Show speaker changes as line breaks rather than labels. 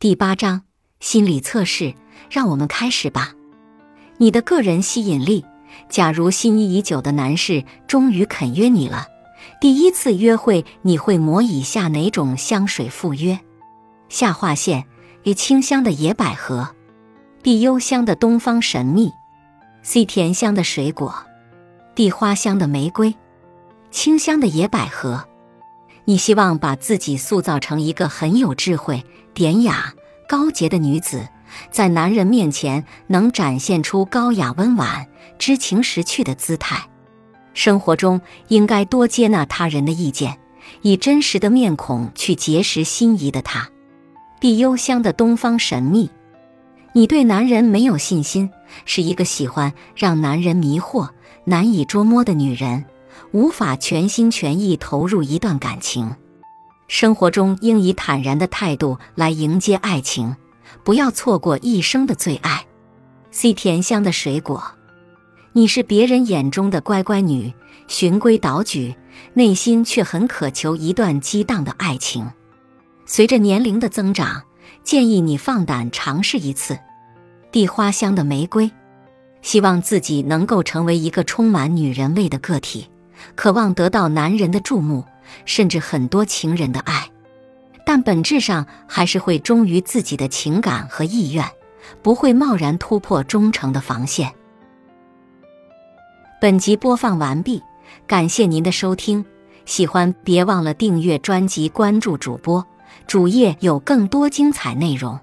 第八章心理测试，让我们开始吧。你的个人吸引力。假如心仪已久的男士终于肯约你了，第一次约会你会抹以下哪种香水赴约？下划线：A 清香的野百合，B 幽香的东方神秘，C 甜香的水果，D 花香的玫瑰。清香的野百合。你希望把自己塑造成一个很有智慧、典雅、高洁的女子，在男人面前能展现出高雅温婉、知情识趣的姿态。生活中应该多接纳他人的意见，以真实的面孔去结识心仪的他。碧幽香的东方神秘，你对男人没有信心，是一个喜欢让男人迷惑、难以捉摸的女人。无法全心全意投入一段感情，生活中应以坦然的态度来迎接爱情，不要错过一生的最爱。C 甜香的水果，你是别人眼中的乖乖女，循规蹈矩，内心却很渴求一段激荡的爱情。随着年龄的增长，建议你放胆尝试一次。D 花香的玫瑰，希望自己能够成为一个充满女人味的个体。渴望得到男人的注目，甚至很多情人的爱，但本质上还是会忠于自己的情感和意愿，不会贸然突破忠诚的防线。本集播放完毕，感谢您的收听，喜欢别忘了订阅专辑、关注主播，主页有更多精彩内容。